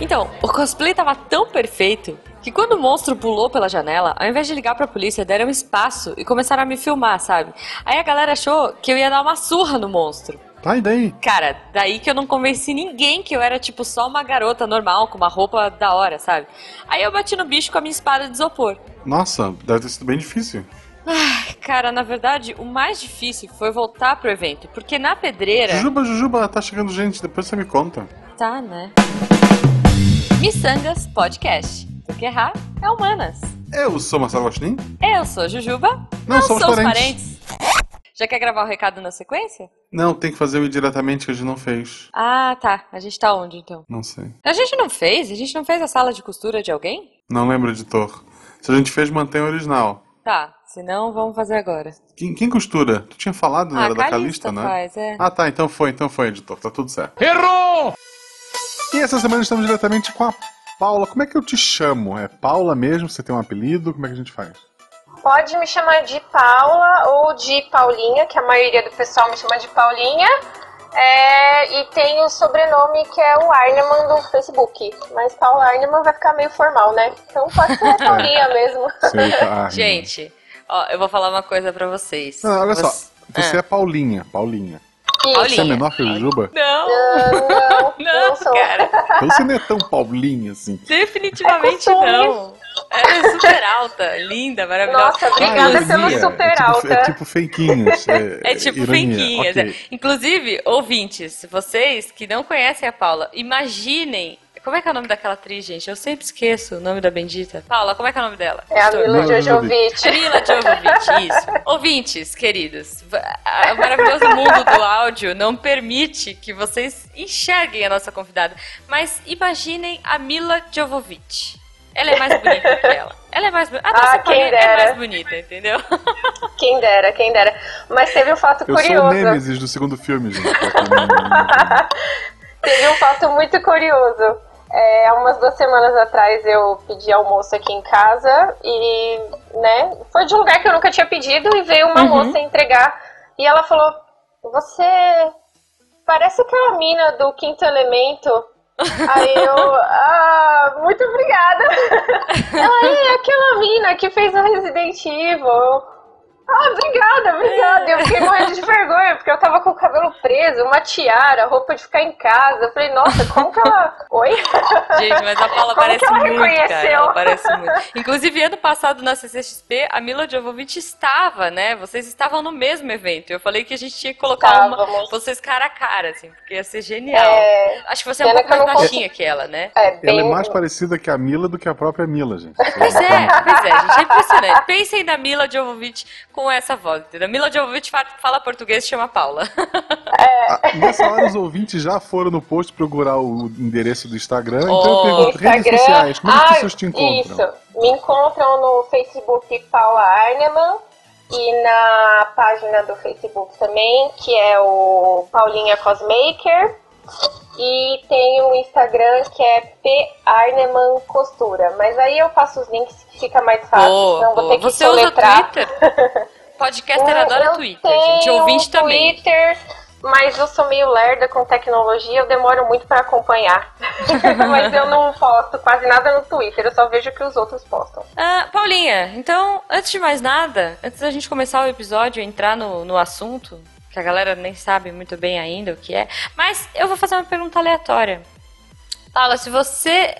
Então, o cosplay tava tão perfeito que quando o monstro pulou pela janela, ao invés de ligar pra polícia, deram espaço e começaram a me filmar, sabe? Aí a galera achou que eu ia dar uma surra no monstro. Tá, e daí? Cara, daí que eu não convenci ninguém que eu era tipo só uma garota normal, com uma roupa da hora, sabe? Aí eu bati no bicho com a minha espada de isopor. Nossa, deve ter sido bem difícil. Cara, na verdade, o mais difícil foi voltar pro evento, porque na pedreira. Jujuba, Jujuba, tá chegando gente, depois você me conta. Tá, né? Missangas Podcast. Porque errar é humanas. Eu sou Marcelo Gostin. Eu sou Jujuba. Não, somos parentes. Já quer gravar o recado na sequência? Não, tem que fazer o indiretamente que a gente não fez. Ah, tá. A gente tá onde então? Não sei. A gente não fez? A gente não fez a sala de costura de alguém? Não lembro, editor. Se a gente fez, mantém o original. Tá, se não, vamos fazer agora. Quem, quem costura? Tu tinha falado, não ah, era da Calista Calista, né? faz, é. Ah, tá, então foi, então foi, editor, tá tudo certo. Errou! E essa semana estamos diretamente com a Paula. Como é que eu te chamo? É Paula mesmo? Você tem um apelido? Como é que a gente faz? Pode me chamar de Paula ou de Paulinha, que a maioria do pessoal me chama de Paulinha. É, e tem o sobrenome que é o Arneman do Facebook. Mas Paula Arneman vai ficar meio formal, né? Então pode ser Paulinha mesmo. Sei, tá, ah, Gente, ó, eu vou falar uma coisa pra vocês. Não, olha só. Você- Você Ah. é Paulinha, Paulinha. Isso. Você é Paulinha. menor que o Jujuba? Não, não, não, não cara. Então você não é tão Paulinha assim. Definitivamente É não. Ela é super alta, linda, maravilhosa. Nossa, obrigada Ah, pelo ironia. super é tipo, alta. É tipo feiquinhos. É, É tipo. Ok. é. Inclusive, ouvintes, vocês que não conhecem a Paula, imaginem. Como é que é o nome daquela atriz, gente? Eu sempre esqueço o nome da bendita. Paula, como é que é o nome dela? É a Mila Jojovic. Mila Jovovich, isso. Ouvintes, queridos, o maravilhoso mundo do áudio não permite que vocês enxerguem a nossa convidada. Mas imaginem a Mila Jovovich. Ela é mais bonita que ela. Ela é mais bonita. A nossa Ah, quem é dera. mais bonita, entendeu? Quem dera, quem dera. Mas teve um fato Eu sou o curioso. Nemesis do segundo filme, gente. Teve um fato muito curioso. É, há umas duas semanas atrás eu pedi almoço aqui em casa e, né, foi de um lugar que eu nunca tinha pedido e veio uma moça entregar e ela falou: Você parece aquela mina do quinto elemento. Aí eu, ah, muito obrigada. Ela é aquela mina que fez o Resident Evil. Ah, obrigada, obrigada. Eu fiquei morrendo de vergonha, porque eu tava com o cabelo preso, uma tiara, roupa de ficar em casa. Eu falei, nossa, como que ela. Oi? Gente, mas a Paula Como parece que ela muito, cara. reconheceu? Ela parece muito. Inclusive, ano passado na CCXP, a Mila Jovovich estava, né? Vocês estavam no mesmo evento. Eu falei que a gente tinha que colocar uma, vocês cara a cara, assim, porque ia ser genial. É, Acho que você é um pouco mais baixinha que ela, né? é Ela bem. é mais parecida que a Mila do que a própria Mila, gente. Pois é, pois é, gente, é impressionante. Pensem na Mila Jovovich com essa voz, entendeu? Mila Jovovich fa- fala português e chama Paula. Ah, Nessa hora os ouvintes já foram no post procurar o endereço do Instagram, então Oh. eu pergunto, redes Instagram. sociais, como é que as Ah, pessoas te encontram? Isso. Me encontram no Facebook Paula Arneman e na página do Facebook também, que é o Paulinha Cosmaker. E tem o Instagram que é P Arneman Costura. Mas aí eu passo os links que fica mais fácil. Boa, então vou boa. ter que Você usa soletrar. Twitter? Podcaster Eu- adora eu Twitter, gente. Ouvinte um também. Twitter, mas eu sou meio lerda com tecnologia, eu demoro muito pra acompanhar. mas eu não posto quase nada no Twitter, eu só vejo o que os outros postam. Ah, Paulinha, então, antes de mais nada, antes da gente começar o episódio e entrar no, no assunto, que a galera nem sabe muito bem ainda o que é, mas eu vou fazer uma pergunta aleatória. Paula, se você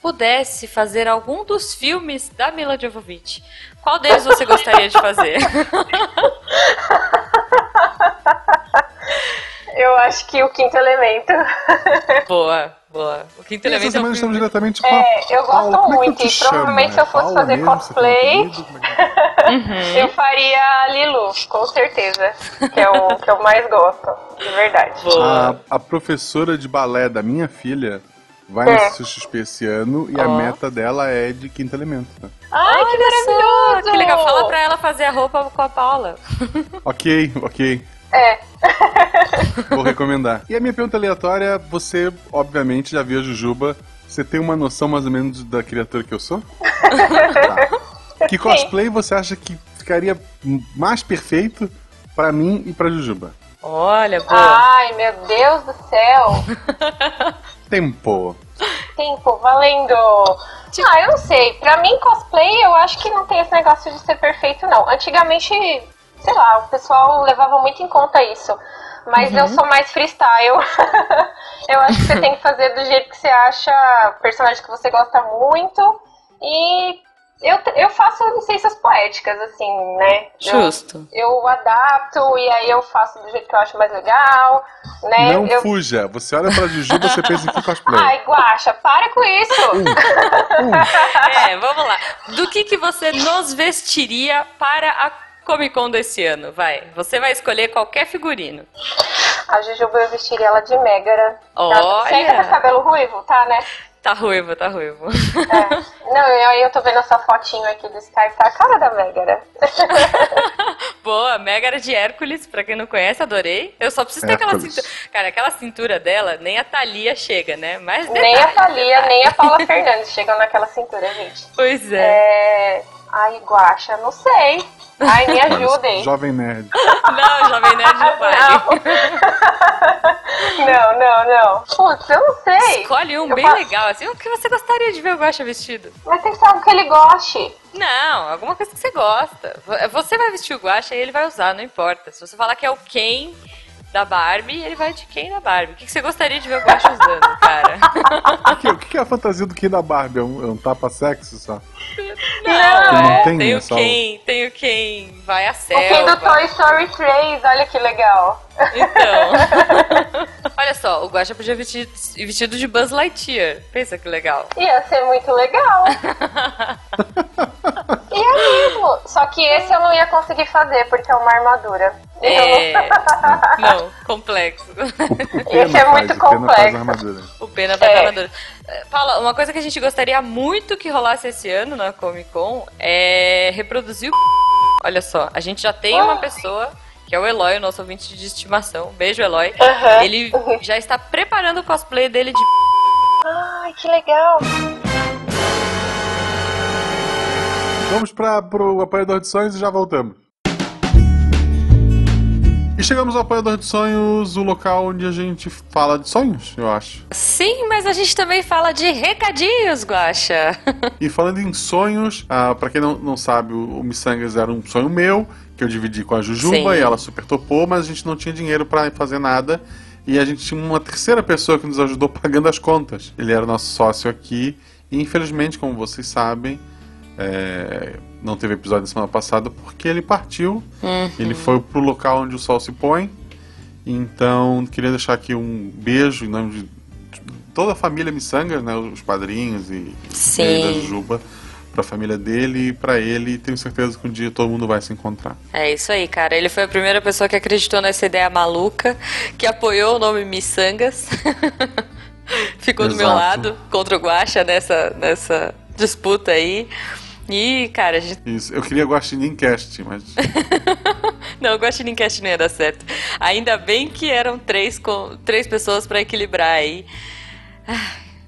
pudesse fazer algum dos filmes da Mila Jovovich, qual deles você gostaria de fazer? Eu acho que o quinto elemento. boa, boa. O quinto E essa elemento é semana um estamos diretamente com É, a eu gosto Paula. Como é muito, te e chamo? provavelmente se eu É fosse Paula fazer mesmo? Cosplay- é é? Uhum. Eu faria a Lilu, com certeza. Que é o que eu mais gosto, de verdade. Boa. A, a professora de balé da minha filha vai É. no CXP esse ano e a Ó. meta dela é de quinto elemento. Né? Ai, que Só, maravilhoso! que legal. Fala pra ela fazer a roupa com a Paula. Ok, ok. É, Vou recomendar. E a minha pergunta aleatória, você obviamente já viu a Jujuba. Você tem uma noção mais ou menos da criatura que eu sou? Tá. Que cosplay você acha que ficaria mais perfeito pra mim e pra Jujuba? Olha, boa. ai meu Deus do céu! Tempo. tempo, valendo. Tipo... Ah, eu não sei. Pra mim, cosplay, eu acho que não tem esse negócio de ser perfeito, não. Antigamente, sei lá, o pessoal levava muito em conta isso. Mas uhum. eu sou mais freestyle. eu acho que você tem que fazer do jeito que você acha, personagem que você gosta muito. E eu, eu faço licenças poéticas, assim, né? Justo. Eu, eu, adapto e aí eu faço do jeito que eu acho mais legal, né? Não eu... fuja. Você olha pra Juju, você pensa em que cosplay. Ai, Guaxa, para com isso! Uh, uh. É, vamos lá. Do que, que você nos vestiria para a Comic Con desse ano? Vai. Você vai escolher qualquer figurino. A Jujuba eu vestiria ela de Megara. Olha! Você ainda com cabelo ruivo, tá, né? Tá ruivo, tá ruivo. É. Não, aí eu tô vendo essa fotinho aqui do Skype, tá a cara da Megara. Boa, Megara de Hércules, pra quem não conhece, adorei. Eu só preciso ter aquela cintura. Cara, aquela cintura dela, nem a Thalia chega, né? Mas nem a Thalia, nem a Paula Fernandes chegam naquela cintura, gente. Pois é. é... Ai, Guaxa, não sei. Ai, me ajudem. Jovem Nerd. Não, Jovem Nerd não vale. Não, não, não. Putz, eu não sei. Escolhe um eu bem legal, assim, o que você gostaria de ver o Guaxa vestido? Mas tem que ser algo que ele goste. Não, alguma coisa que você gosta. Você vai vestir o Guaxa e ele vai usar, não importa. Se você falar que é o Ken da Barbie, ele vai de quem da Barbie? O que, você gostaria de ver o Guaxa usando, cara? o, que, o que é a fantasia do Ken da Barbie? É um, é um tapa-sexo só? Não, não tem, tem o Ken, tem o Ken, vai a selva. O Ken do Toy Story 3, olha que legal. Então. olha só, o Guaxa podia vestir vestido de Buzz Lightyear. Pensa que legal. Ia ser muito legal. Ia mesmo. Só que esse eu não ia conseguir fazer, porque é uma armadura. É. não, complexo. Esse é muito complexo. O pena faz é. armadura. Paula, uma coisa que a gente gostaria muito que rolasse esse ano na Comic Con é reproduzir o. Olha só, a gente já tem uma pessoa que é o Eloy, o nosso ouvinte de estimação. Beijo, Eloy. Uhum. Ele já está preparando o cosplay dele de. Ai, que legal! Vamos para o apoiador de sonhos e já voltamos. E chegamos ao Apoiador de Sonhos, o local onde a gente fala de sonhos, eu acho. Sim, mas a gente também fala de recadinhos, Guaxa. e falando em sonhos, ah, para quem não, não sabe, o, o Missangas era um sonho meu, que eu dividi com a Jujuba Sim. e ela super topou, mas a gente não tinha dinheiro para fazer nada. E a gente tinha uma terceira pessoa que nos ajudou pagando as contas. Ele era nosso sócio aqui. E infelizmente, como vocês sabem, é, não teve episódio na semana passada porque ele partiu. Uhum. Ele foi pro local onde o sol se põe. Então, queria deixar aqui um beijo em nome de toda a família Missanga, né, os padrinhos e, Sim. a Juba, para a família dele e para ele. E tenho certeza que um dia todo mundo vai se encontrar. É isso aí, cara. Ele foi a primeira pessoa que acreditou nessa ideia maluca, que apoiou o nome Missangas. Ficou Exato. do meu lado contra o Guacha nessa, nessa disputa aí. E, cara, a gente... Isso, eu queria Guaxinim Cast, mas... não, o Guaxinim Cast não ia dar certo. Ainda bem que eram três, com... três pessoas para equilibrar aí.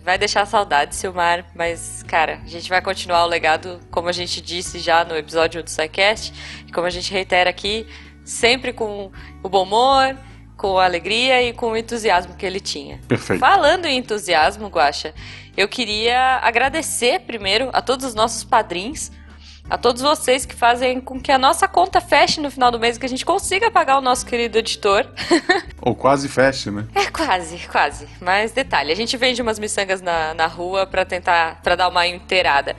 Vai deixar saudade, Silmar, mas, cara, a gente vai continuar o legado, como a gente disse já no episódio do SciCast, e como a gente reitera aqui, sempre com o bom humor, com a alegria e com o entusiasmo que ele tinha. Perfeito. Falando em entusiasmo, Guaxa, eu queria agradecer primeiro a todos os nossos padrinhos, a todos vocês que fazem com que a nossa conta feche no final do mês que a gente consiga pagar o nosso querido editor. Ou quase feche, né? É, quase, quase. Mas detalhe, a gente vende umas miçangas na, na rua para tentar, para dar uma inteirada.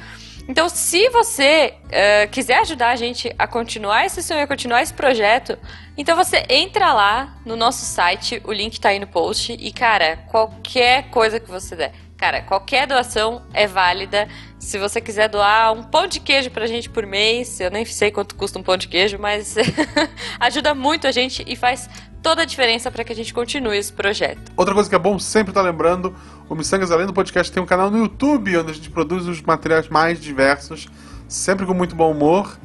Então, se você uh, quiser ajudar a gente a continuar esse sonho, a continuar esse projeto, então você entra lá no nosso site, o link tá aí no post, e cara, qualquer coisa que você der Cara, qualquer doação é válida. Se você quiser doar um pão de queijo pra gente por mês, eu nem sei quanto custa um pão de queijo, mas ajuda muito a gente e faz toda a diferença para que a gente continue esse projeto. Outra coisa que é bom sempre estar tá lembrando, o Missangas Além do Podcast tem um canal no YouTube onde a gente produz os materiais mais diversos, sempre com muito bom humor.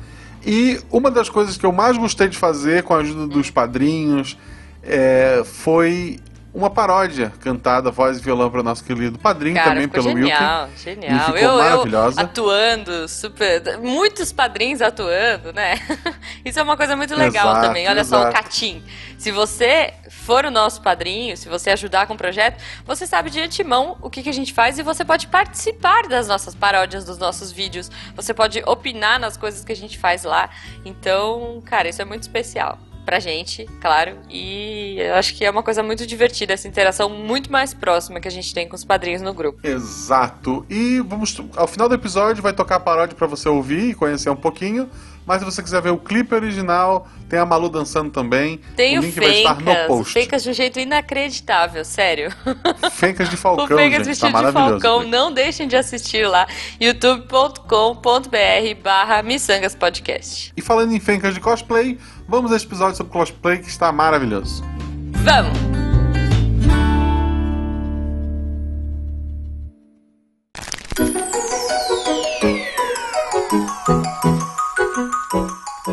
E uma das coisas que eu mais gostei de fazer com a ajuda dos padrinhos é, foi uma paródia cantada, voz e violão para o nosso querido padrinho, Cara, também pelo genial, Milton. Genial, E ficou eu, maravilhosa. Eu atuando, super. Muitos padrinhos atuando, né? Isso é uma coisa muito legal Exato, também. Olha só o exato. Catim. Se você for o nosso padrinho, se você ajudar com o projeto, você sabe de antemão o que, que a gente faz e você pode participar das nossas paródias, dos nossos vídeos. Você pode opinar nas coisas que a gente faz lá. Então, cara, isso é muito especial pra gente, claro. E eu acho que é uma coisa muito divertida, essa interação muito mais próxima que a gente tem com os padrinhos no grupo. Exato. E vamos ao final do episódio vai tocar a paródia para você ouvir e conhecer um pouquinho. Mas se você quiser ver o clipe original, tem a Malu dançando também. Tem o o link vai estar no Fencas, o post. Fencas de um jeito inacreditável, sério. Fencas de o Falcão, Fencas gente. Tá vestido de maravilhoso. Falcão, não deixem de assistir lá, youtube.com.br barra Missangas Podcast. E falando em Fencas de cosplay, vamos a esse episódio sobre cosplay que está maravilhoso. Vamos!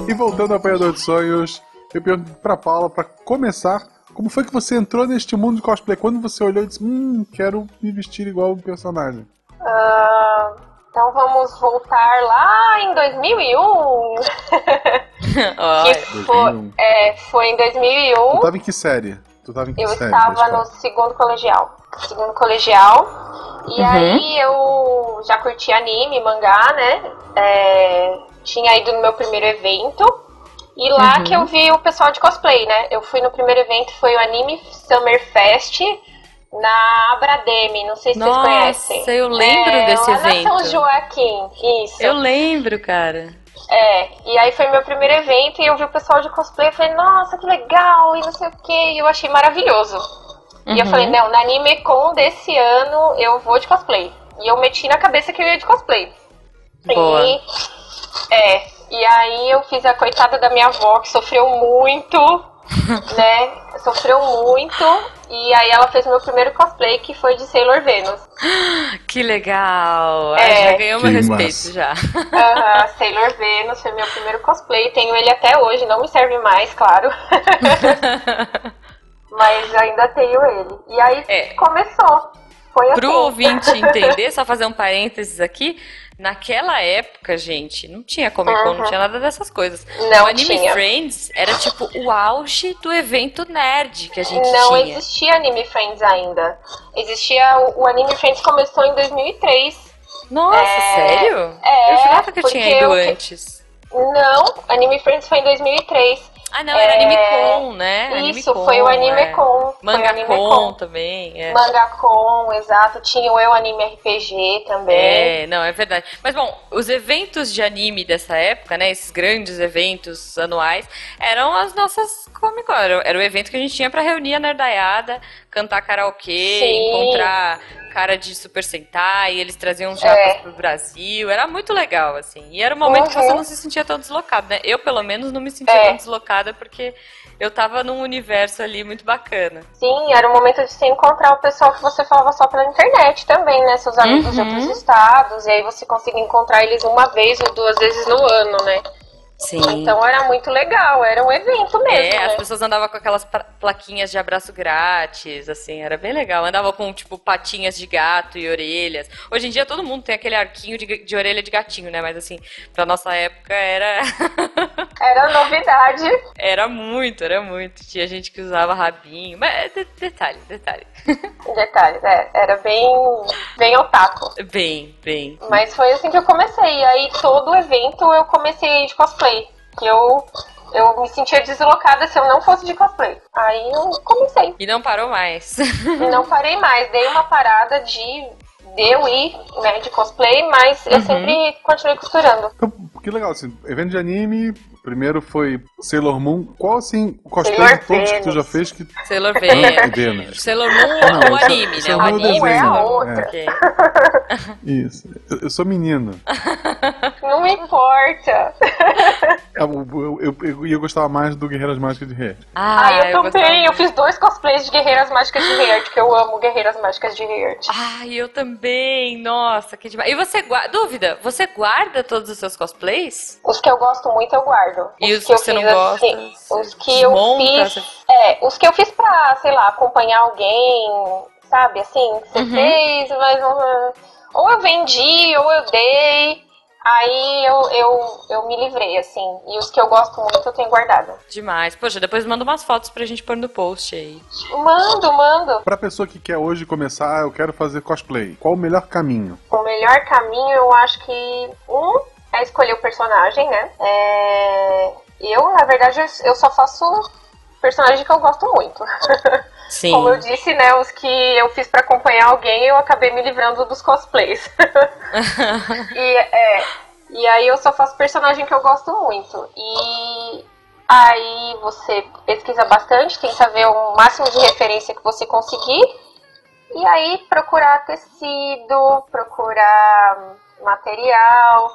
E voltando ao Apanhador de Sonhos, eu pergunto pra Paula, pra começar, como foi que você entrou neste mundo de cosplay? Quando você olhou e disse, hum, quero me vestir igual o personagem. Ah, então vamos voltar lá em 2001. Olha, que foi, 2001. é, foi em 2001. Tu tava em que série? Tu tava em que Eu série? estava da no segundo colegial. Segundo colegial. E Uhum. aí eu já curti anime, mangá, né? É, tinha ido no meu primeiro evento. E lá Uhum. que eu vi o pessoal de cosplay, né? Eu fui no primeiro evento, foi o Anime Summer Fest na Abrademe. Não sei se vocês Nossa, conhecem. eu lembro é, desse lá na São evento. Joaquim, isso. Eu lembro, cara. É, e aí foi meu primeiro evento e eu vi o pessoal de cosplay e falei, nossa, que legal, e não sei o que, e eu achei maravilhoso. E eu Uhum. falei, não, na AnimeCon desse ano eu vou de cosplay. E eu meti na cabeça que eu ia de cosplay. Boa. E, é, e aí eu fiz a coitada da minha avó, que sofreu muito, né? Sofreu muito. E aí ela fez meu primeiro cosplay, que foi de Sailor Venus. Que legal! É. Já ganhou meu respeito massa. já. Sailor Venus foi meu primeiro cosplay. Tenho ele até hoje, não me serve mais, claro. Mas ainda tenho ele. E aí É. começou. Foi assim. Pro ouvinte entender, só fazer um parênteses aqui. Naquela época, gente, não tinha Comic Con, não Uhum. tinha nada dessas coisas. Não o Anime tinha. Friends era tipo o auge do evento nerd que a gente Não tinha. existia Anime Friends ainda. Existia. O, o Anime Friends começou em 2003. Nossa, É, sério? é, eu jurava que eu tinha ido eu- antes. Não, Anime Friends foi em 2003. Ah, não, era É, Anime Con, né? Isso, Anime foi o Con, Anime é. Con. Foi o Manga Anime Con Con. também, é. Mangacon, exato. Tinha o Eu Anime RPG também. É, não, é verdade. Mas bom, os eventos de anime dessa época, né? Esses grandes eventos anuais, eram as nossas Comic Con. Era, o evento que a gente tinha pra reunir a nerdaiada, cantar karaokê, Sim. encontrar cara de Super Sentai, e eles traziam os japas É. pro Brasil. Era muito legal, assim. E era um momento que Uhum. você não se sentia tão deslocado, né? Eu, pelo menos, não me sentia É. tão deslocada porque eu tava num universo ali muito bacana. Sim, era o momento de você encontrar o pessoal que você falava só pela internet também, né? Seus amigos de Uhum. outros estados. E aí você conseguia encontrar eles uma vez ou duas vezes no ano, né? Sim. Então era muito legal, era um evento mesmo. É, as né? pessoas andavam com aquelas plaquinhas de abraço grátis, assim, era bem legal. Andava com, tipo, patinhas de gato e orelhas. Hoje em dia todo mundo tem aquele arquinho de, de orelha de gatinho, né? Mas, assim, pra nossa época era... Era novidade. era muito, era muito. Tinha gente que usava rabinho. Mas, é de- detalhe, detalhe. Detalhes, é, era bem, bem otaku. Bem, bem. Mas foi assim que eu comecei. Aí todo evento eu comecei de cosplay. Que eu, eu me sentia deslocada se eu não fosse de cosplay. Aí eu comecei. E não parou mais. E não parei mais. Dei uma parada de, de eu ir né, de cosplay, mas eu Uhum. sempre continuei costurando. Então, que legal, assim, evento de anime, primeiro foi Sailor Moon. Qual, assim, o cosplay Sailor de todos que tu Venus. já fez que... Sailor Ah, Venus. Venus. Sailor Moon Não, o esse é- anime, esse né? é O o anime. desenho, é a Sailor Moon. outra. Ok. Isso. Eu, eu sou menino. Não me importa. Eu, eu, eu, eu, eu gostava mais do Guerreiras Mágicas de Rei. Ah, Aí eu, também, eu fiz dois cosplays de Guerreiras Mágicas de Heart, que eu amo Guerreiras Mágicas de Heart. Ai, eu também. Nossa, que demais. E você guarda. Dúvida, você guarda todos os seus cosplays? Os que eu gosto muito eu guardo. E os, que, que você não gosta? Assim, os que eu fiz. É, os que eu fiz pra, sei lá, acompanhar alguém, sabe, assim, você uhum. fez, mas não. Ou eu vendi, ou eu dei. Aí eu, eu, eu me livrei, assim. E os que eu gosto muito eu tenho guardado. Demais. Poxa, depois manda umas fotos pra gente pôr no post aí. Mando, mando. Pra pessoa que quer hoje começar, eu quero fazer cosplay. Qual o melhor caminho? O melhor caminho, eu acho que. Um é escolher o personagem, né? É... Eu, na verdade, eu só faço personagem que eu gosto muito. Sim. Como eu disse, né, os que eu fiz para acompanhar alguém, eu acabei me livrando dos cosplays. e, é, e aí eu só faço personagem que eu gosto muito. E aí você pesquisa bastante, tenta ver o máximo de referência que você conseguir. E aí procurar tecido, procurar material.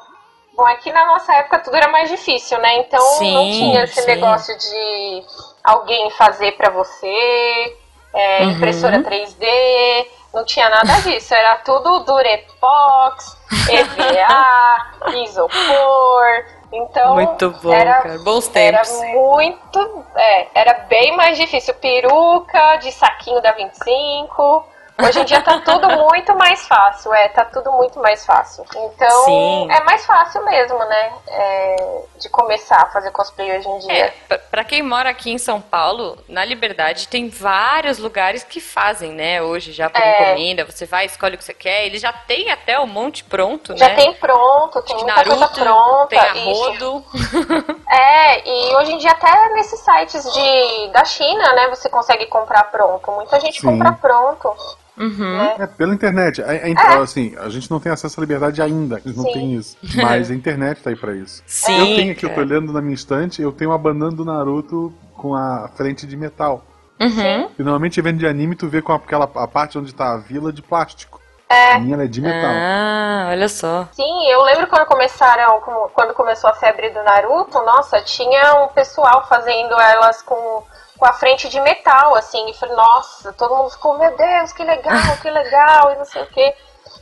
Bom, aqui na nossa época tudo era mais difícil, né? Então sim, não tinha esse sim. negócio de alguém fazer para você é, uhum. impressora 3D, não tinha nada disso, era tudo Durepox, EVA, isopor. Então, muito bom, era, cara. Bons tempos. Era muito, é, era bem mais difícil. Peruca de saquinho da 25. Hoje em dia tá tudo muito mais fácil, é, tá tudo muito mais fácil. Então, Sim. é mais fácil mesmo, né, é, de começar a fazer cosplay hoje em dia. É, pra quem mora aqui em São Paulo, na Liberdade tem vários lugares que fazem, né, hoje já por é. encomenda, você vai, escolhe o que você quer, ele já tem até o monte pronto, já né? Já tem pronto, tem muita Naruto, coisa pronta. Tem a rodo. é, e hoje em dia até nesses sites de, da China, né, você consegue comprar pronto. Muita gente Sim. compra pronto. Uhum. Né? É, pela internet. A, a, é. Assim, a gente não tem acesso à liberdade ainda, a gente não tem isso. Mas a internet tá aí pra isso. Sim, eu tenho aqui, eu tô olhando na minha estante, eu tenho uma banana do Naruto com a frente de metal. Uhum. E normalmente vendo de anime, tu vê com aquela a parte onde tá a vila de plástico. É. A minha é de metal. Ah, olha só. Sim, eu lembro quando começaram, quando começou a febre do Naruto, nossa, tinha um pessoal fazendo elas com com a frente de metal, assim, e falei, nossa, todo mundo ficou, meu Deus, que legal, que legal, e não sei o quê.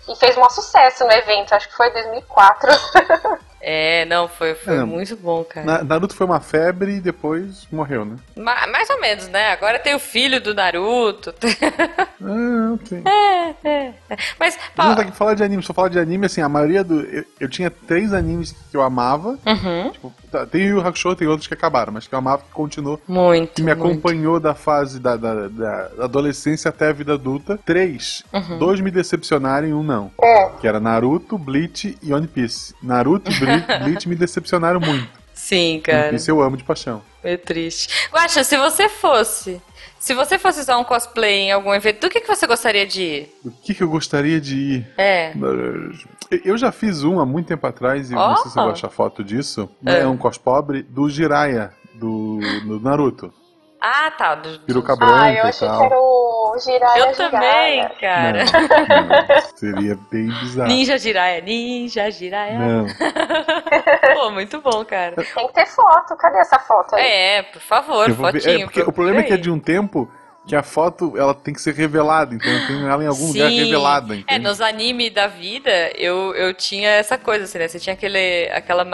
E fez um sucesso no evento, acho que foi 2004. É, não, foi, foi é, muito bom, cara. Na, Naruto foi uma febre e depois morreu, né? Ma mais ou menos, né? Agora tem o filho do Naruto. ah, ok. É, é, é. Mas, Paulo... Não, falar de anime, só falar de anime, assim, a maioria do... Eu, eu tinha três animes que eu amava. Uhum. Tipo, tá, tem o Hakusho, tem outros que acabaram, mas que eu amava, que continuou. Muito, Que me muito. acompanhou da fase da, da, da, adolescência até a vida adulta. Três. Uhum. Dois me decepcionaram e um não. É. Que era Naruto, Bleach e One Piece. Naruto e Bleach Bleach me decepcionaram muito. Sim, cara. Isso eu amo de paixão. É triste. Guaxa, se você fosse. Se você fosse usar um cosplay em algum evento, do que, que você gostaria de ir? Do que, que eu gostaria de ir? É. Eu já fiz um há muito tempo atrás, e oh. não sei se eu vou achar foto disso. É, é um cospobre do Jiraiya, do, do Naruto. Ah, tá. Do, Peruca branca ah, eu achei que era o Jiraiya. Eu também, cara. Não, não, seria bem bizarro. Ninja Jiraiya, Ninja Jiraiya. Não. Pô, muito bom, cara. Tem que ter foto. Cadê essa foto aí? É, por favor, fotinho. É, porque o problema é que é de um tempo que a foto ela tem que ser revelada, então eu tenho ela em algum Sim. lugar revelada. É, entende? É, nos animes da vida, eu, eu tinha essa coisa, assim, né? Você tinha aquele, aquela.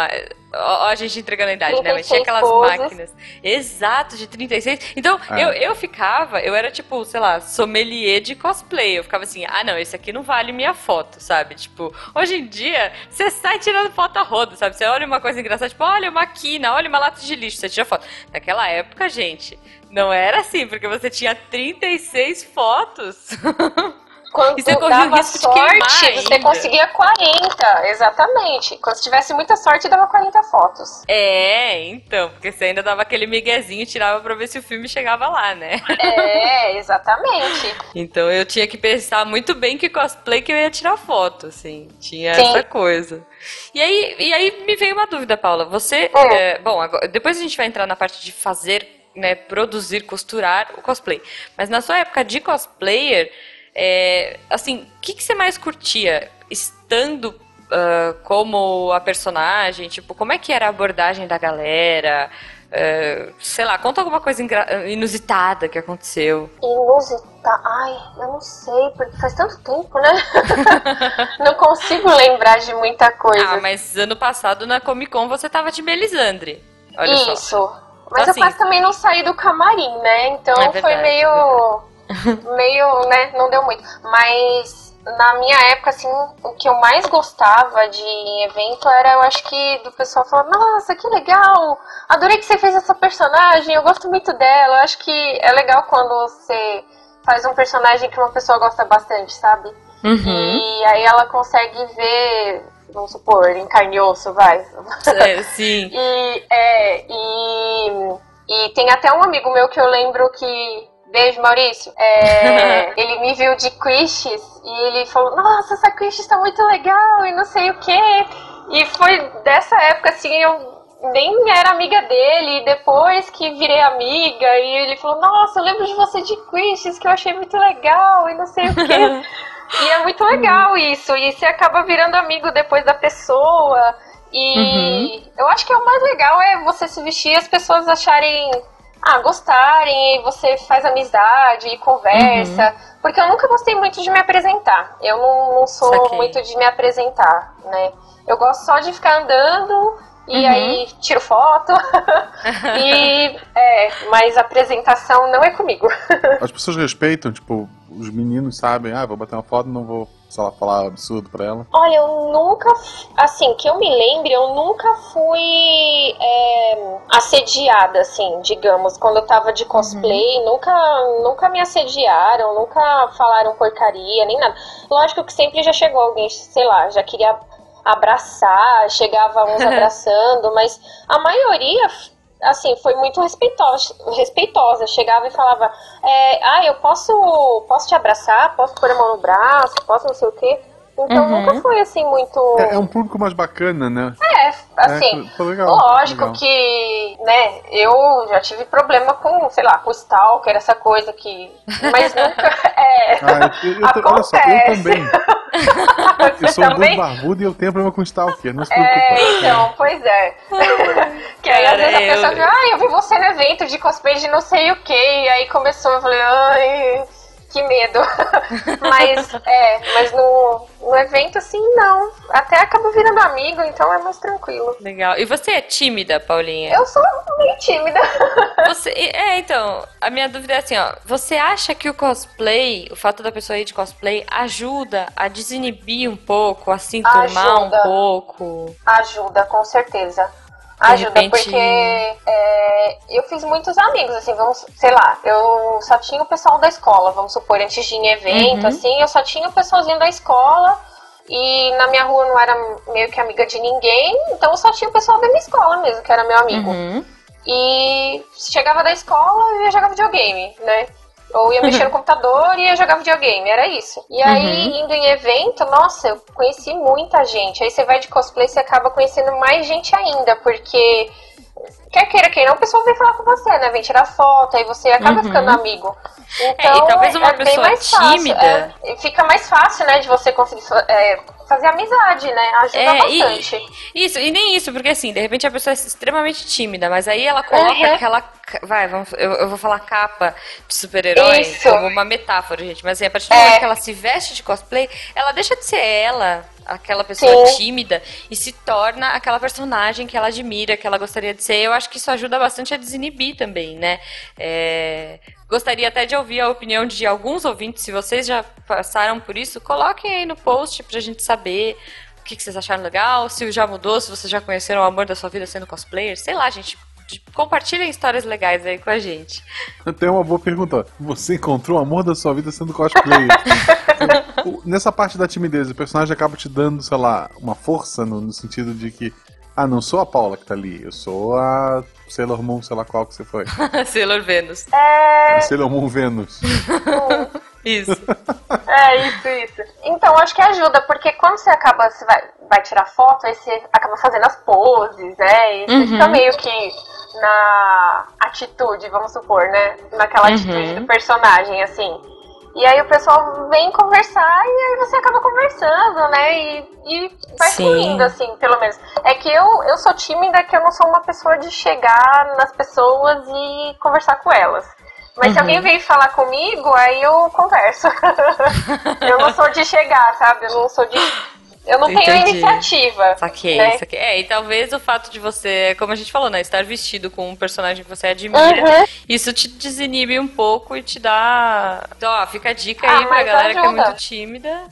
Ó, a gente entregando a idade, né? Mas tinha aquelas poses. máquinas. Exato, de 36. Então, ah. eu, eu ficava, eu era tipo, sei lá, sommelier de cosplay. Eu ficava assim, ah, não, esse aqui não vale minha foto, sabe? Tipo, hoje em dia, você sai tirando foto a rodo, sabe? Você olha uma coisa engraçada, tipo, olha uma quina, olha uma lata de lixo, você tira foto. Naquela época, gente não era assim, porque você tinha 36 fotos. Quando e você dava sorte, você conseguia 40, exatamente. Quando você tivesse muita sorte, dava 40 fotos. É, então, porque você ainda dava aquele miguezinho e tirava pra ver se o filme chegava lá, né? É, exatamente. então eu tinha que pensar muito bem que cosplay que eu ia tirar foto, assim. Tinha Sim. essa coisa. E aí, e aí me veio uma dúvida, Paula. Você. Hum. É, bom, agora, depois a gente vai entrar na parte de fazer né, produzir, costurar o cosplay. Mas na sua época de cosplayer, é, assim, o que, que você mais curtia? Estando uh, como a personagem, tipo, como é que era a abordagem da galera? Uh, sei lá, conta alguma coisa inusitada que aconteceu. Inusitada? Ai, eu não sei, porque faz tanto tempo, né? não consigo lembrar de muita coisa. Ah, mas ano passado na Comic Con você tava de Melisandre. Olha Isso. Só. Mas Então, eu quase assim- também não saí do camarim, né? Então É foi verdade, meio. meio, né? Não deu muito. Mas na minha época, assim, o que eu mais gostava de evento era, eu acho que do pessoal falando, nossa, que legal! Adorei que você fez essa personagem, eu gosto muito dela. Eu acho que é legal quando você faz um personagem que uma pessoa gosta bastante, sabe? Uhum. E aí ela consegue ver, vamos supor, em carne e osso, vai. É, sim. E, é, e, e tem até um amigo meu que eu lembro que. Beijo, Maurício. É, ele me viu de quiches e ele falou: Nossa, essa quiche está muito legal e não sei o quê. E foi dessa época assim, eu nem era amiga dele. E depois que virei amiga, e ele falou: Nossa, eu lembro de você de quiches que eu achei muito legal e não sei o quê. E é muito legal isso. E você acaba virando amigo depois da pessoa. E eu acho que é o mais legal é você se vestir e as pessoas acharem. Ah, gostarem, e você faz amizade e conversa. Porque eu nunca gostei muito de me apresentar. Eu não, não sou Saquei. muito de me apresentar, né? Eu gosto só de ficar andando e Uhum. aí tiro foto. e é, mas apresentação não é comigo. As pessoas respeitam, tipo, os meninos sabem, ah, vou bater uma foto, não vou, sei lá, falar absurdo pra ela. Olha, eu nunca, assim, que eu me lembre, eu nunca fui é, assediada, assim, digamos, quando eu tava de cosplay, nunca, nunca me assediaram, nunca falaram porcaria, nem nada. Lógico que sempre já chegou alguém, sei lá, já queria abraçar, chegava uns abraçando, mas a maioria assim, foi muito respeitosa, respeitosa. Chegava e falava, é, ah, eu posso, posso te abraçar, posso pôr a mão no braço, posso não sei o quê. Então Uhum. nunca foi assim muito. É, é um público mais bacana, né? É, assim. É, foi legal, Lógico legal. que, né, eu já tive problema com, sei lá, com o Stalker, essa coisa que. Mas nunca. É. Ah, eu, eu, eu, olha só, eu Acontece. também. Eu sou um também? gordo barbudo e eu tenho problema com Stalker, não se preocupa. É, então, pois é. que aí às Cara, vezes a pessoa eu- ah, eu vi você no evento de cosplay de não sei o que, e aí começou, eu falei, ai, que medo. mas, é, mas no, no evento, assim, não. Até acabo virando amigo, então é mais tranquilo. Legal. E você é tímida, Paulinha? Eu sou meio tímida. Você, é, então, a minha dúvida é assim, ó. Você acha que o cosplay, o fato da pessoa ir de cosplay, ajuda a desinibir um pouco, a se enturmar um pouco? Ajuda, com certeza. Ajuda, repente- porque é, eu fiz muitos amigos, assim, vamos, sei lá, eu só tinha o pessoal da escola, vamos supor, antes de ir em evento, Uhum. assim, eu só tinha o pessoalzinho da escola e na minha rua não era meio que amiga de ninguém, então eu só tinha o pessoal da minha escola mesmo, que era meu amigo. Uhum. E chegava da escola e jogar videogame, né? Ou ia mexer no computador e ia jogar videogame, era isso. E aí, indo em evento, nossa, eu conheci muita gente. Aí você vai de cosplay, você acaba conhecendo mais gente ainda, porque quer queira, queira, não, o pessoal vem falar com você, né? Vem tirar foto, aí você acaba Uhum. ficando amigo. É, Então, e talvez uma é pessoa mais fácil, tímida- é, fica mais fácil, né, de você conseguir é, fazer amizade, né? Ajuda É, e- bastante. Isso, e nem isso, porque assim, de repente a pessoa é extremamente tímida, mas aí ela coloca Uhum. aquela. Vai, vamos, eu, eu vou falar capa de super-herói como uma metáfora, gente. Mas assim, a partir do É. momento que ela se veste de cosplay, ela deixa de ser ela, aquela pessoa Sim. tímida, e se torna aquela personagem que ela admira, que ela gostaria de ser. Eu acho que isso ajuda bastante a desinibir também, né? É, Gostaria até de ouvir a opinião de alguns ouvintes, se vocês já passaram por isso, coloquem aí no post pra gente saber o que, que vocês acharam legal, se já mudou, se vocês já conheceram o amor da sua vida sendo cosplayer, sei lá, gente. Compartilhem histórias legais aí com a gente. Tenho uma boa pergunta. Você encontrou o amor da sua vida sendo cosplayer? O- Nessa parte da timidez, o personagem acaba te dando, sei lá, uma força no, no sentido de que, ah, não sou a Paula que tá ali, eu sou a Sailor Moon, sei lá qual que você foi. Sailor Vênus. É, Sailor Moon Vênus. Isso. É, isso, isso. Então, acho que ajuda, porque quando você acaba, você vai, vai tirar foto, aí você acaba fazendo as poses, né? E você Uhum. fica meio que na atitude, vamos supor, né? Naquela Uhum. atitude do personagem, assim. E aí o pessoal vem conversar e aí você acaba conversando, né? E, e vai Sim. fluindo, assim, pelo menos. É que eu, eu sou tímida, que eu não sou uma pessoa de chegar nas pessoas e conversar com elas. Mas se Uhum. alguém vem falar comigo, aí eu converso. eu não sou de chegar, sabe? Eu não sou de Eu não Entendi. tenho iniciativa. Saquei, né? saquei. É, e talvez o fato de você, como a gente falou, né, estar vestido com um personagem que você admira, Uhum. isso te desinibe um pouco e te dá. Então, ó, fica a dica Ah, aí pra galera que é ajuda. muito tímida.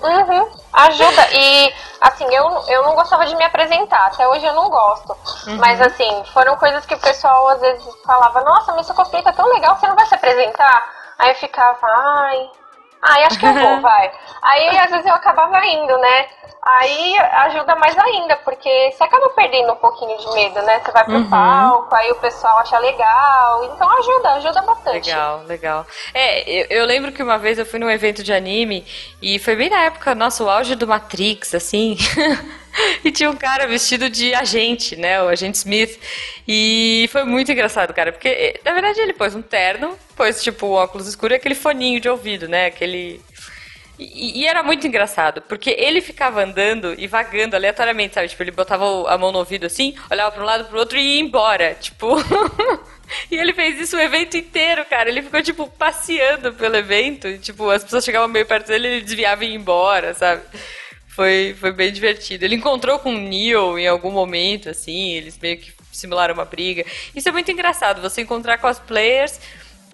Uhum, ajuda. E, assim, eu, eu não gostava de me apresentar. Até hoje eu não gosto. Mas, assim, foram coisas que o pessoal às vezes falava: Nossa, mas seu cosplay tá tão legal, você não vai se apresentar? Aí eu ficava: Ai. Ai, acho que eu vou, vai. Aí, às vezes, eu acabava indo, né? Aí ajuda mais ainda, porque você acaba perdendo um pouquinho de medo, né? Você vai pro Uhum. palco, aí o pessoal acha legal. Então ajuda, ajuda bastante. Legal, legal. É, eu, eu lembro que uma vez eu fui num evento de anime e foi bem na época, nossa, o auge do Matrix, assim. e tinha um cara vestido de agente, né? O agente Smith. E foi muito engraçado, cara, porque eh, na verdade ele pôs um terno, pôs tipo um óculos escuro e aquele foninho de ouvido, né? Aquele. E, e era muito engraçado, porque ele ficava andando e vagando aleatoriamente, sabe? Tipo, ele botava o- a mão no ouvido assim, olhava pra um lado pro outro e ia embora. Tipo. e ele fez isso o evento inteiro, cara. Ele ficou, tipo, passeando pelo evento. E, tipo, as pessoas chegavam meio perto dele ele desviava e ia embora, sabe? Foi, foi bem divertido. Ele encontrou com o Neo em algum momento, assim, eles meio que simularam uma briga. Isso é muito engraçado, você encontrar cosplayers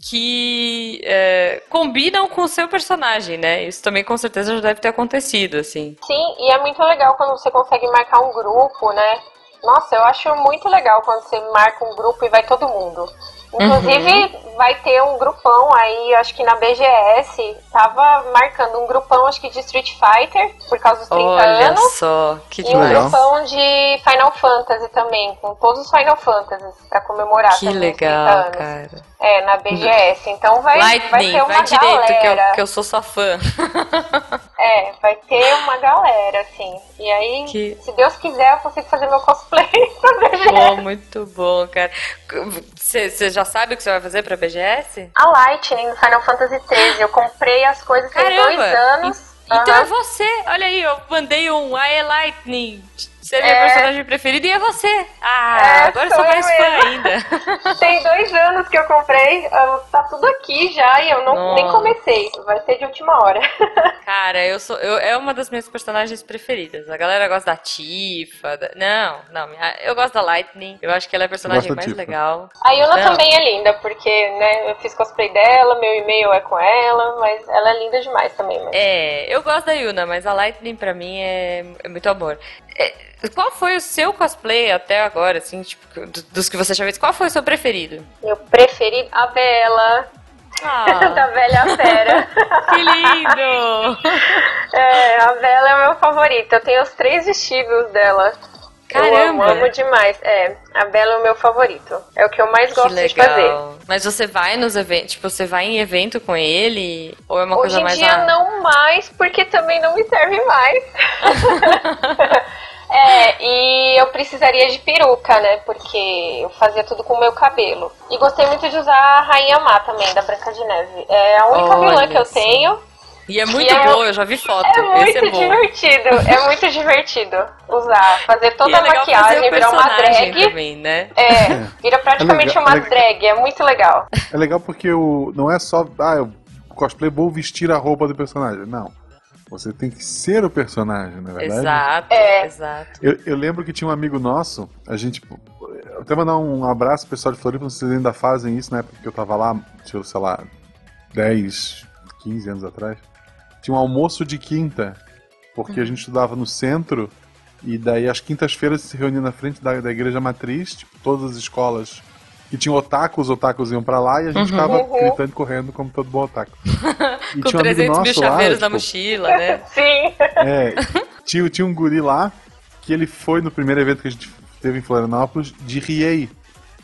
que é, combinam com o seu personagem, né? Isso também com certeza já deve ter acontecido, assim. Sim, e é muito legal quando você consegue marcar um grupo, né? Nossa, eu acho muito legal quando você marca um grupo e vai todo mundo. Inclusive, vai ter um grupão aí, acho que na BGS, tava marcando um grupão, acho que de Street Fighter, por causa dos 30 Olha anos. só, que E um demais. grupão de Final Fantasy também, com todos os Final Fantasies, pra comemorar Que também os 30 legal, cara. É, na BGS. Então vai, vai Lightning, ter vai, uma direito, que eu, galera. que eu sou sua fã. É, vai ter uma galera, assim. E aí, Que- se Deus quiser, eu consigo fazer meu cosplay pra BGS. Pô, muito bom, cara. Você já sabe o que você vai fazer pra BGS? A Lightning do Final Fantasy XIII, eu comprei as coisas tem Caramba! dois anos. Então Aham. é você. Olha aí, eu mandei um I am Lightning. Você é meu É. personagem preferido e é você. Ah, É, agora eu sou mais fã ainda. Tem dois anos que eu comprei, tá tudo aqui já e eu não, nem comecei. Vai ser de última hora. Cara, eu sou. Eu, é uma das minhas personagens preferidas. A galera gosta da Tifa. da- Não, não. minha- Eu gosto da Lightning. Eu acho que ela é a personagem mais legal. A Yuna Não. também é linda, porque né, eu fiz cosplay dela, meu e-mail é com ela, mas ela é linda demais também. Mas... É, eu gosto da Yuna, mas a Lightning pra mim é, é muito amor. É, qual foi o seu cosplay até agora, assim, tipo, do- dos que você já fez? Qual foi o seu preferido? Meu preferido, a Bela, da Ah, Velha Fera. que lindo! É, a Bela é o meu favorito. Eu tenho os três vestidos dela. Eu amo, Caramba! amo demais. É, a Bela é o meu favorito. É o que eu mais Que gosto de fazer. legal. Mas você vai nos eventos, tipo, você vai em evento com ele? Ou é uma Hoje coisa em mais dia ah, não mais, porque também não me serve mais. é, e eu precisaria de peruca, né? Porque eu fazia tudo com o meu cabelo. E gostei muito de usar a Rainha Má também, da Branca de Neve. É a única Olha vilã que eu tenho. E é muito E é- boa, eu já vi foto. É muito Esse é bom. divertido, é muito divertido usar, fazer E toda é a maquiagem, fazer o virar uma drag. também, né? É, vira praticamente É legal, uma é drag, é muito legal. É legal porque o, não é só, ah, eu cosplay vou vestir a roupa do personagem. Não. Você tem que ser o personagem, na verdade. Exato, É. exato. Eu, eu lembro que tinha um amigo nosso, a gente. Até mandar um abraço pro pessoal de Floripa, vocês ainda fazem isso na época que eu tava lá, deixa eu, sei lá, 10, 15 anos atrás. Tinha um almoço de quinta, porque a gente estudava no centro, e daí às quintas-feiras se reunia na frente da, da igreja matriz, tipo, todas as escolas que tinham otakus, os otakus iam pra lá e a gente ficava Uhum. gritando e correndo como todo bom otaku. E Com tinha um amigo 300 mil nosso lá, chaveiros na tipo, mochila, né? Sim. é, tinha, tinha um guri lá que ele foi no primeiro evento que a gente teve em Florianópolis de Riei.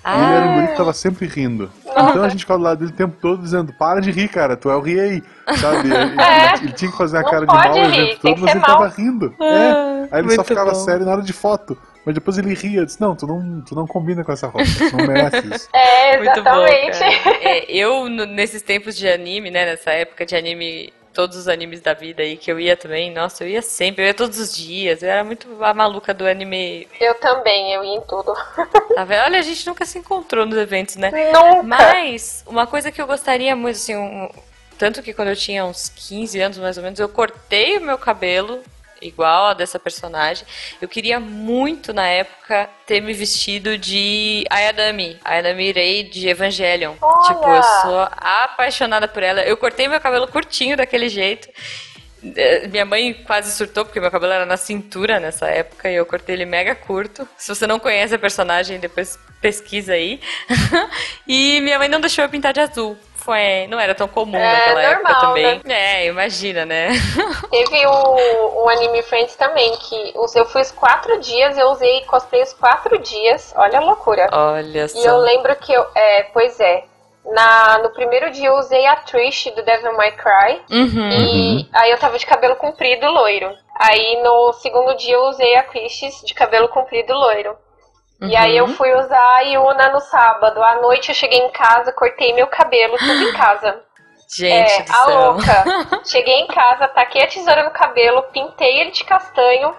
E ele era um guri que tava sempre rindo. Então a gente ficava do lado dele o tempo todo dizendo: Para de rir, cara, tu é o Riei. Sabe? Ele, É. ele tinha que fazer a cara de mal o rir, evento tem todo, mas ele tava mal. rindo. Ah, É. Aí ele só muito ficava bom. sério na hora de foto. Mas depois ele ria. Eu disse: Não, tu não, tu não combina com essa roupa, tu não merece isso. É, Muito bom, exatamente. cara. É, eu, nesses tempos de anime, né? Nessa época de anime, todos os animes da vida aí que eu ia também, nossa, eu ia sempre, eu ia todos os dias. Eu era muito a maluca do anime. Eu também, eu ia em tudo. Tá vendo? Olha, a gente nunca se encontrou nos eventos, né? Nunca. Mas, uma coisa que eu gostaria muito, assim, um- tanto que quando eu tinha uns 15 anos mais ou menos, eu cortei o meu cabelo igual a dessa personagem. Eu queria muito, na época, ter me vestido de Ayadami, Ayadami Rei de Evangelion. Olha! Tipo, eu sou apaixonada por ela. Eu cortei meu cabelo curtinho daquele jeito. Eh, Minha mãe quase surtou, porque meu cabelo era na cintura nessa época e eu cortei ele mega curto. Se você não conhece a personagem, depois pesquisa aí. e minha mãe não deixou eu pintar de azul. Foi, não era tão comum É, naquela época normal, também. É, imagina, né? Teve o, o Anime Friends também, que eu os quatro dias, eu usei cosplay os quatro dias. Olha a loucura. Olha E eu só. lembro que eu. É, pois é. Na, no primeiro dia eu usei a Trish do Devil May Cry. Uhum. E aí eu tava de cabelo comprido loiro. Aí no segundo dia eu usei a Christie de cabelo comprido loiro. E aí eu fui usar a Yuna no sábado. À noite eu cheguei em casa, cortei meu cabelo, tudo em casa. Gente é, a céu. louca. Cheguei em casa, taquei a tesoura no cabelo, pintei ele de castanho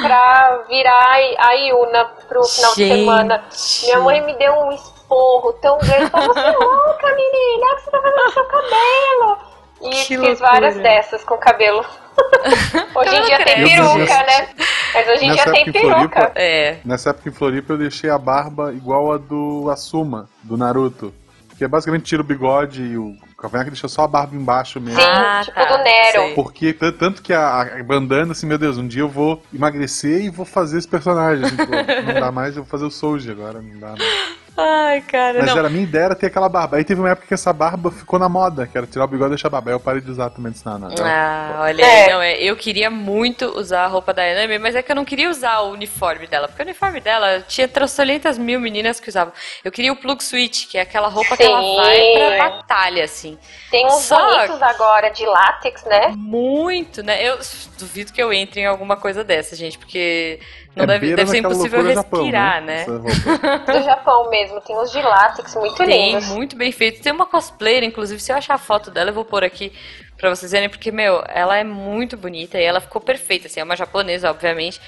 pra virar a Yuna pro final de Gente. semana. Minha mãe me deu um esporro tão grande. Falou, você é louca, menina, o que você tá fazendo com seu cabelo? E Que fiz loucura. várias dessas com o cabelo. hoje em dia tem credo. peruca, né? Mas hoje em Nessa dia tem época em Floripa- peruca. É. Nessa época em Floripa eu deixei a barba igual a do Asuma, do Naruto. Que é basicamente tira o bigode e o cavanhaque deixa só a barba embaixo mesmo. Sim, Ah, tipo tá, do Nero. sei. Porque tanto que a, a bandana, assim, meu Deus, um dia eu vou emagrecer e vou fazer esse personagem. assim, tipo, não dá mais, eu vou fazer o Soulja agora, não dá mais. Ai, cara, Mas não. era a minha ideia era ter aquela barba. Aí teve uma época que essa barba ficou na moda, que era tirar o bigode e deixar a barba. Aí eu parei de usar também, disse, não, não. não. Ah, olha É. aí, não, é, eu queria muito usar a roupa da Anami, mas é que eu não queria usar o uniforme dela, porque o uniforme dela tinha trocentas mil meninas que usavam. Eu queria o plug switch, que é aquela roupa que ela Sim. vai pra batalha, assim. Tem uns Só- bonitos agora de látex, né? Muito, né? Eu duvido que eu entre em alguma coisa dessa, gente, porque não É deve, deve ser impossível loucura Japão, respirar, né? né? Do Japão mesmo. Tem uns de látex muito Tem, lindos. muito bem feito. Tem uma cosplayer, inclusive, se eu achar a foto dela, eu vou pôr aqui pra vocês verem, porque, meu, ela é muito bonita e ela ficou perfeita, assim, é uma japonesa, obviamente.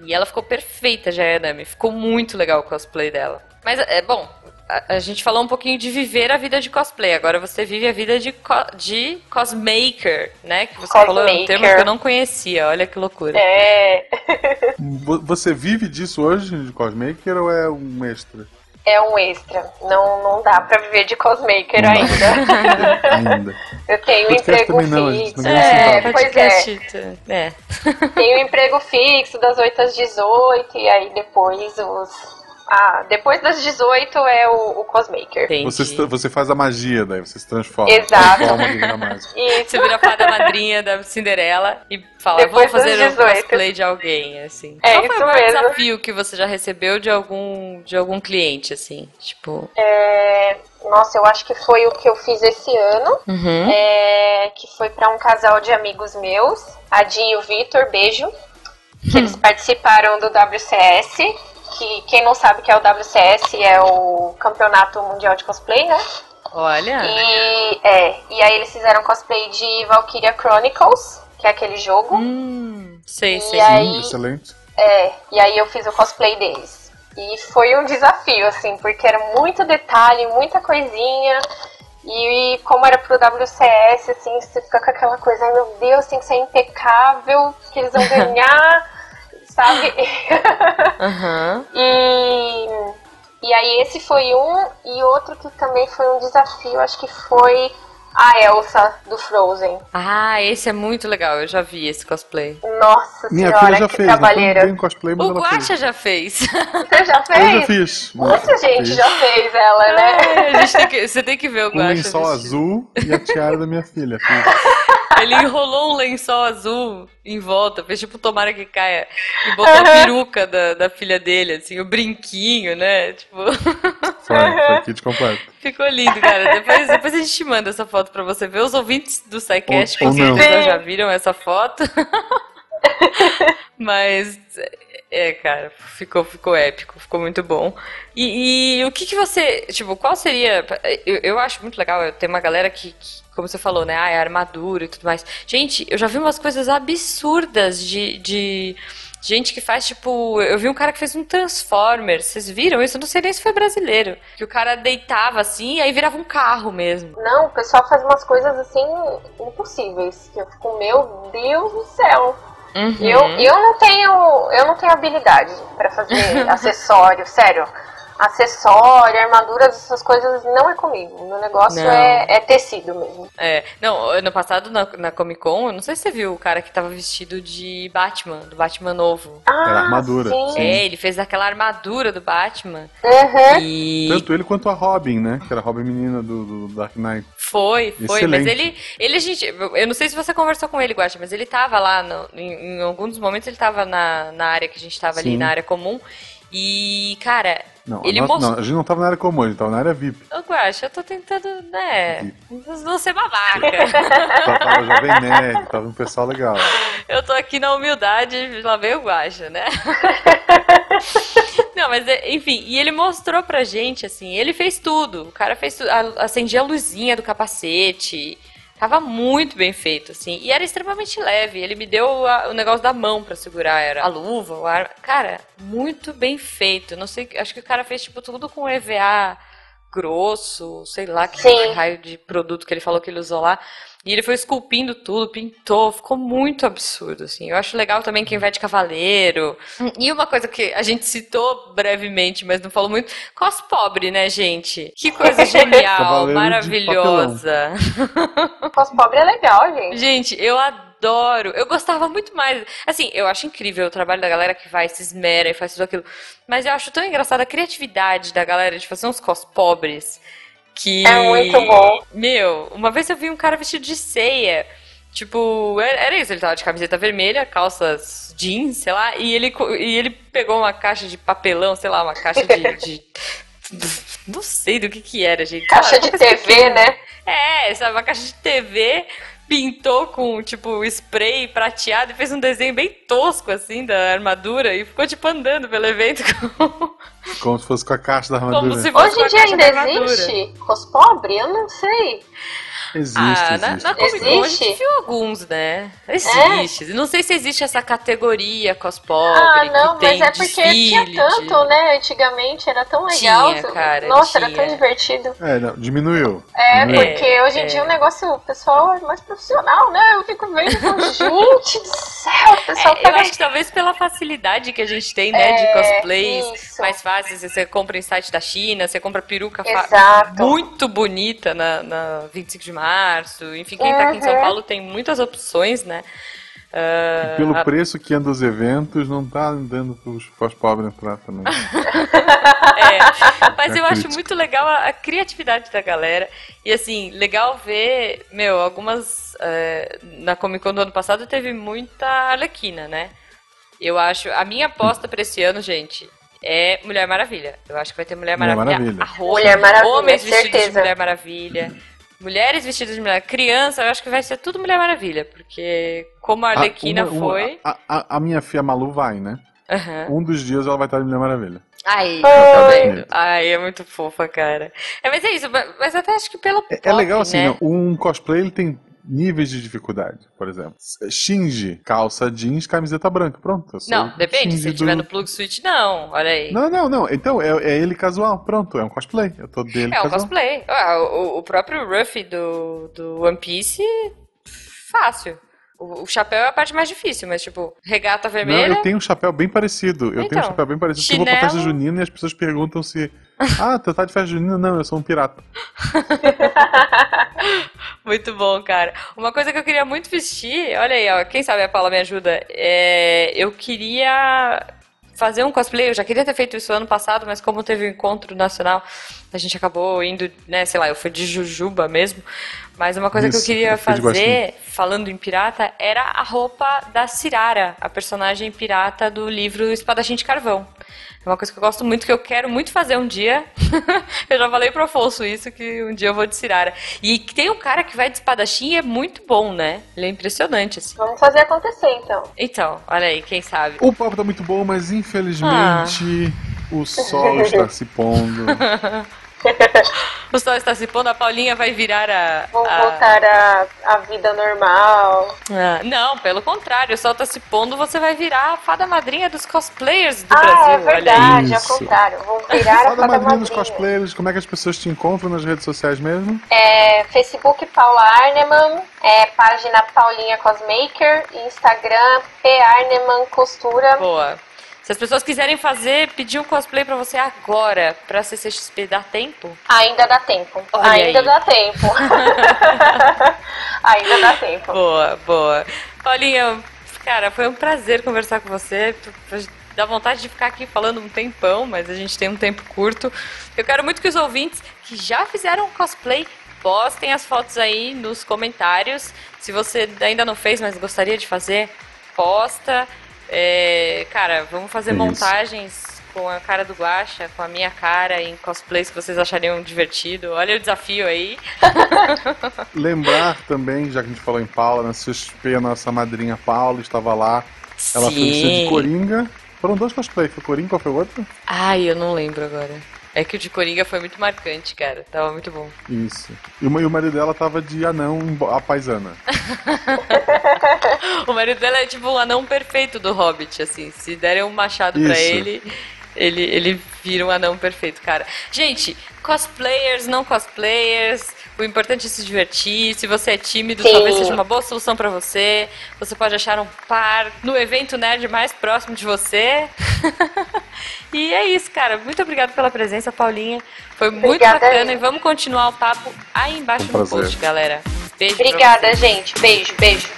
E ela ficou perfeita, já é Nami. Ficou muito legal o cosplay dela. Mas, é bom, a, a gente falou um pouquinho de viver a vida de cosplay. Agora você vive a vida de, co- de cosmaker, né? Que você falou, é um Cosmaker. termo que eu não conhecia. Olha que loucura. É, Vo- Você vive disso hoje, de cosmaker, ou é um extra? é um extra. Não, não dá pra viver de cosmaker ainda. Ainda. Eu tenho um emprego não, fixo. É, centavo. pois é. É. Tenho um emprego fixo das 8 às 18 e aí depois os. Ah, depois das 18 é o, o cosmaker. Entendi. Você, você faz a magia, daí você se transforma. Exato. Transforma. Isso. Você vira a fada madrinha da Cinderela e fala, Depois vou fazer um 18. cosplay de alguém, assim. É Qual foi isso o maior mesmo. desafio que você já recebeu de algum, de algum cliente, assim? Tipo. É, nossa, eu acho que foi o que eu fiz esse ano. Uhum. é, que foi pra um casal de amigos meus, a Di e o Vitor, beijo. Que eles participaram do WCS, que quem não sabe que é o WCS é o Campeonato Mundial de Cosplay, né? Olha. E, é, e aí eles fizeram cosplay de Valkyria Chronicles, que é aquele jogo. Hum, sei, E sei. aí- Hum, excelente. É, e aí eu fiz o cosplay deles. E foi um desafio, assim, porque era muito detalhe, muita coisinha. E, como era pro WCS, assim, você fica com aquela coisa, ai meu Deus, tem que ser impecável, que eles vão ganhar, sabe? Aham. e, e aí esse foi um, e outro que também foi um desafio, acho que foi a Elsa do Frozen. Ah, esse é muito legal, eu já vi esse cosplay. Nossa Minha senhora, filha já que fez, trabalheira. cosplay, O fez. Guacha já fez. Você já Eu já fez? fiz. Muita gente Fiz. já fez ela, né? É, a gente tem que, você tem que ver o Um Guacha. lençol vestido. azul e a tiara da minha filha. Ele enrolou um lençol azul em volta, fez tipo tomara que caia. E botou a peruca da, da filha dele, assim, o brinquinho, né? Tipo, Foi, foi kit completo. ficou lindo, cara. Depois, depois a gente te manda essa foto pra você ver. Os ouvintes do SciCast com certeza já viram essa foto. Mas, é, cara, ficou, ficou épico, ficou muito bom. E, e o que que você, tipo, qual seria... Eu, eu acho muito legal, tem uma galera que, que, como você falou, né, ah, é armadura e tudo mais. Gente, eu já vi umas coisas absurdas de... de Gente que faz, tipo, eu vi um cara que fez um Transformer, vocês viram isso? Eu não sei nem se foi brasileiro. Que o cara deitava assim e aí virava um carro mesmo. Não, o pessoal faz umas coisas assim impossíveis. Que eu fico, meu Deus do céu. Uhum. Eu, eu não tenho eu não tenho habilidade para fazer acessório, sério acessório, armaduras, essas coisas não é comigo. Meu negócio é, é, tecido mesmo. É, não, ano passado na, na, Comic Con, eu não sei se você viu o cara que tava vestido de Batman, do Batman novo. Ah, Era armadura. Sim. É, ele fez aquela armadura do Batman. Uhum. E... Tanto ele quanto a Robin, né? Que era a Robin menina do, do Dark Knight. Foi, foi, Excelente. mas ele, ele, a gente, eu não sei se você conversou com ele, Guacha, mas ele tava lá, no, em, em, alguns momentos ele tava na, na área que a gente tava Sim. ali, na área comum, e, cara, não, ele a, nossa, não, a gente não tava na área comum, a gente tava na área VIP. Ô, Guaxa, eu tô tentando, né? Não ser babaca. tava Jovem Nerd, tava um pessoal legal. Eu tô aqui na humildade, lá vem o Guaxa, né? Não, mas enfim, e ele mostrou pra gente, assim, ele fez tudo. O cara fez tudo, acendia a luzinha do capacete, Tava muito bem feito, assim. E era extremamente leve. Ele me deu a, o negócio da mão para segurar, era a luva, o ar. Cara, muito bem feito. Não sei, acho que o cara fez tipo tudo com EVA grosso, sei lá que Sim. raio de produto que ele falou que ele usou lá. E ele foi esculpindo tudo, pintou, ficou muito absurdo, assim. Eu acho legal também quem vai de cavaleiro. E uma coisa que a gente citou brevemente, mas não falou muito, cos pobre, né, gente? Que coisa genial, maravilhosa. Cos pobre é legal, gente. Gente, eu adoro. Eu gostava muito mais. Assim, eu acho incrível o trabalho da galera que vai, se esmera e faz tudo aquilo. Mas eu acho tão engraçada a criatividade da galera de fazer uns cos pobres. Que. É muito bom. Meu, uma vez eu vi um cara vestido de ceia. Tipo, era isso, ele tava de camiseta vermelha, calças jeans, sei lá, e ele, e ele pegou uma caixa de papelão, sei lá, uma caixa de. de não sei do que que era, gente. Caixa de TV, né? É, sabe, uma caixa de TV, pintou com, tipo, spray prateado e fez um desenho bem tosco, assim, da armadura e ficou, tipo, andando pelo evento com... Como se fosse com a caixa da armadura. Hoje em dia ainda existe? Cospobre? Eu não sei. Existe, ah, na, existe. Na Comic Con a gente viu alguns, né? Existe. É? Não sei se existe essa categoria cospobre. Ah, não, mas é porque tinha tanto, de... né? Antigamente era tão legal. Tinha, cara, Nossa, tinha. era tão divertido. É, não, diminuiu. É, porque é, hoje em é. dia o negócio, o pessoal é mais profissional, né? Eu fico vendo, gente do céu, o pessoal é, Eu acho que talvez pela facilidade que a gente tem, né? de é, cosplays isso. mais fáceis. Você compra em site da China, você compra peruca muito bonita na, na 25 de março março. Enfim, quem está aqui em São Paulo tem muitas opções, né? Uh, pelo a... preço que anda os eventos, não tá andando os pobres entrar também. é, mas é eu acho muito legal a, a, criatividade da galera. E assim, legal ver, meu, algumas. Uh, na Comic Con do ano passado teve muita Arlequina, né? Eu acho. A minha aposta para esse ano, gente, é Mulher Maravilha. Eu acho que vai ter Mulher Maravilha. Mulher Maravilha. Arroz, Mulher Maravilha homens vestidos certeza. de Mulher Maravilha. Mulheres vestidas de mulher. Criança, eu acho que vai ser tudo Mulher Maravilha, porque como a ah, Arlequina uma, uma, foi. A, a, a, minha filha Malu vai, né? Uhum. Um dos dias ela vai estar de Mulher Maravilha. Ai, tá vendo? Ai, é muito fofa, cara. É, mas é isso, mas até acho que pelo. É, é legal assim, né? um cosplay ele tem níveis de dificuldade, por exemplo. Shinji, calça jeans, camiseta branca. Pronto. Não, depende. Se do... tiver no plug suite, não. Olha aí. Não, não, não. Então, é, é ele casual. Pronto, é um cosplay. Eu tô dele É casual. um cosplay. Ah, o, o próprio Ruffy do, do One Piece, fácil. O, chapéu é a parte mais difícil, mas tipo, regata vermelha. Não, eu tenho um chapéu bem parecido. Eu então, tenho um então, chapéu bem parecido. Chinelo... Eu vou pra festa junina e as pessoas perguntam se. Ah, tu tá de festa junina? Não, eu sou um pirata. muito bom, cara. Uma coisa que eu queria muito vestir, olha aí, ó, quem sabe a Paula me ajuda. É, eu queria fazer um cosplay, eu já queria ter feito isso ano passado, mas como teve o um encontro nacional, a gente acabou indo, né, sei lá, eu fui de Jujuba mesmo. Mas uma coisa isso, que eu queria fazer, falando em pirata, era a roupa da Cirara, a personagem pirata do livro Espadachim de Carvão. É uma coisa que eu gosto muito, que eu quero muito fazer um dia. eu já falei pro Afonso isso, que um dia eu vou de Cirara. E tem um cara que vai de espadachim e é muito bom, né? Ele é impressionante, assim. Vamos fazer acontecer, então. Então, olha aí, quem sabe. O papo tá muito bom, mas infelizmente ah. o sol está se pondo. o sol está se pondo, a Paulinha vai virar a. Vou a... voltar à a, a vida normal. Ah, não, pelo contrário, o sol está se pondo, você vai virar a fada madrinha dos cosplayers do ah, Brasil. É verdade, ao contrário. Vou virar fada a fada madrinha. dos cosplayers, como é que as pessoas te encontram nas redes sociais mesmo? É, Facebook Paula Arneman, é, página Paulinha Cosmaker, Instagram P Arneman Costura. Boa. Se as pessoas quiserem fazer, pedir um cosplay pra você agora, pra CCXP, dá tempo? Ainda dá tempo. Olha Ainda aí. dá tempo. Ainda dá tempo. Boa, boa. Paulinha, cara, foi um prazer conversar com você. Dá vontade de ficar aqui falando um tempão, mas a gente tem um tempo curto. Eu quero muito que os ouvintes que já fizeram cosplay postem as fotos aí nos comentários. Se você ainda não fez, mas gostaria de fazer, posta. É, cara, vamos fazer Isso. montagens com a cara do Guaxa, com a minha cara em cosplays que vocês achariam divertido. Olha o desafio aí. Lembrar também, já que a gente falou em Paula, na CXP, a nossa madrinha Paula estava lá. Ela foi vestida de Sim. Coringa. Foram dois cosplays, foi Coringa, qual foi outro? Ai, eu não lembro agora. É que o de Coringa foi muito marcante, cara. Tava muito bom. Isso. E o, ma- e o marido dela tava de anão, a paisana. O marido dela é tipo um anão perfeito do Hobbit, assim. Se derem um machado pra Isso. ele, ele, ele vira um anão perfeito, cara. Gente, cosplayers, não cosplayers, o importante é se divertir. Se você é tímido, Sim. talvez seja uma boa solução pra você. Você pode achar um par no evento nerd mais próximo de você. e é isso, cara. Muito obrigada pela presença, Paulinha. Foi muito Obrigada bacana aí. e vamos continuar o papo aí embaixo um no post, galera. Beijo. pra Obrigada, gente. Beijo, beijo.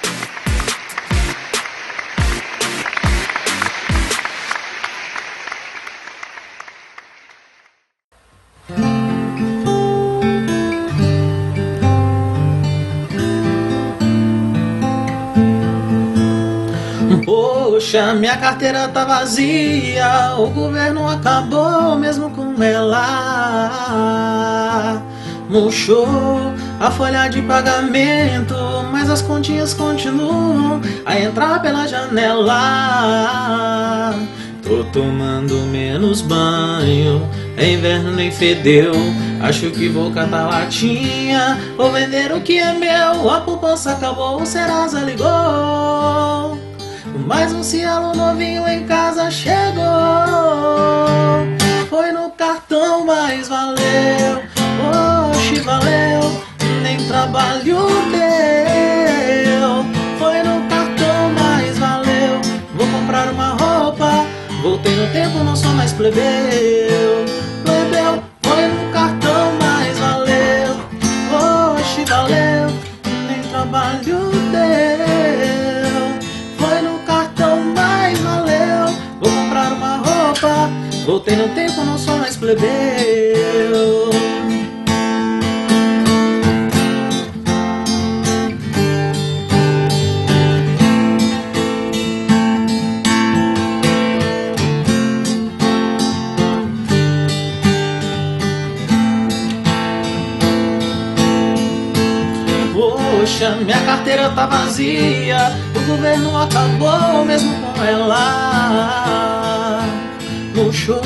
Poxa, minha carteira tá vazia, o governo acabou mesmo com ela. Murchou a folha de pagamento, mas as continhas continuam a entrar pela janela. Tô tomando menos banho, é inverno nem fedeu. Acho que vou catar latinha, vou vender o que é meu. A poupança acabou, o Serasa ligou. Mais um cielo novinho em casa chegou. Foi no cartão, mas valeu. Oxe, valeu. Nem trabalho deu. Foi no cartão, mas valeu. Vou comprar uma roupa. Voltei no tempo, não sou mais plebeu. Voltei no tempo, não sou mais plebeu. Poxa, minha carteira tá vazia, o governo acabou mesmo com ela. Murchou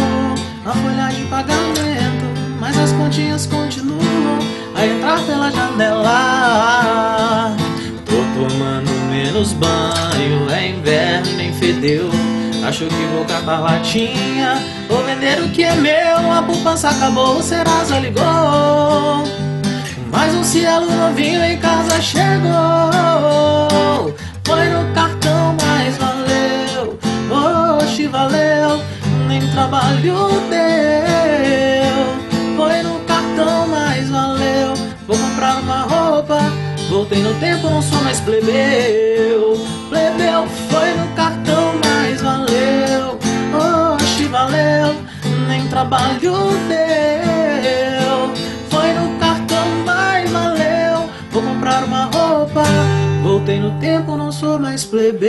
a folha de pagamento, mas as continhas continuam a entrar pela janela. Tô tomando menos banho, é inverno nem fedeu. Acho que vou catar latinha, vou vender o que é meu. A poupança acabou, o Serasa ligou. Mais um cielo novinho em casa chegou. Foi no cartão, mas valeu. Oxe, valeu. Nem trabalho deu. Foi no cartão, mas valeu. Vou comprar uma roupa. Voltei no tempo, não sou mais plebeu. Plebeu, foi no cartão, mas valeu. Oxe, valeu. Nem trabalho deu. Foi no cartão, mas valeu. Vou comprar uma roupa. Voltei no tempo, não sou mais plebeu.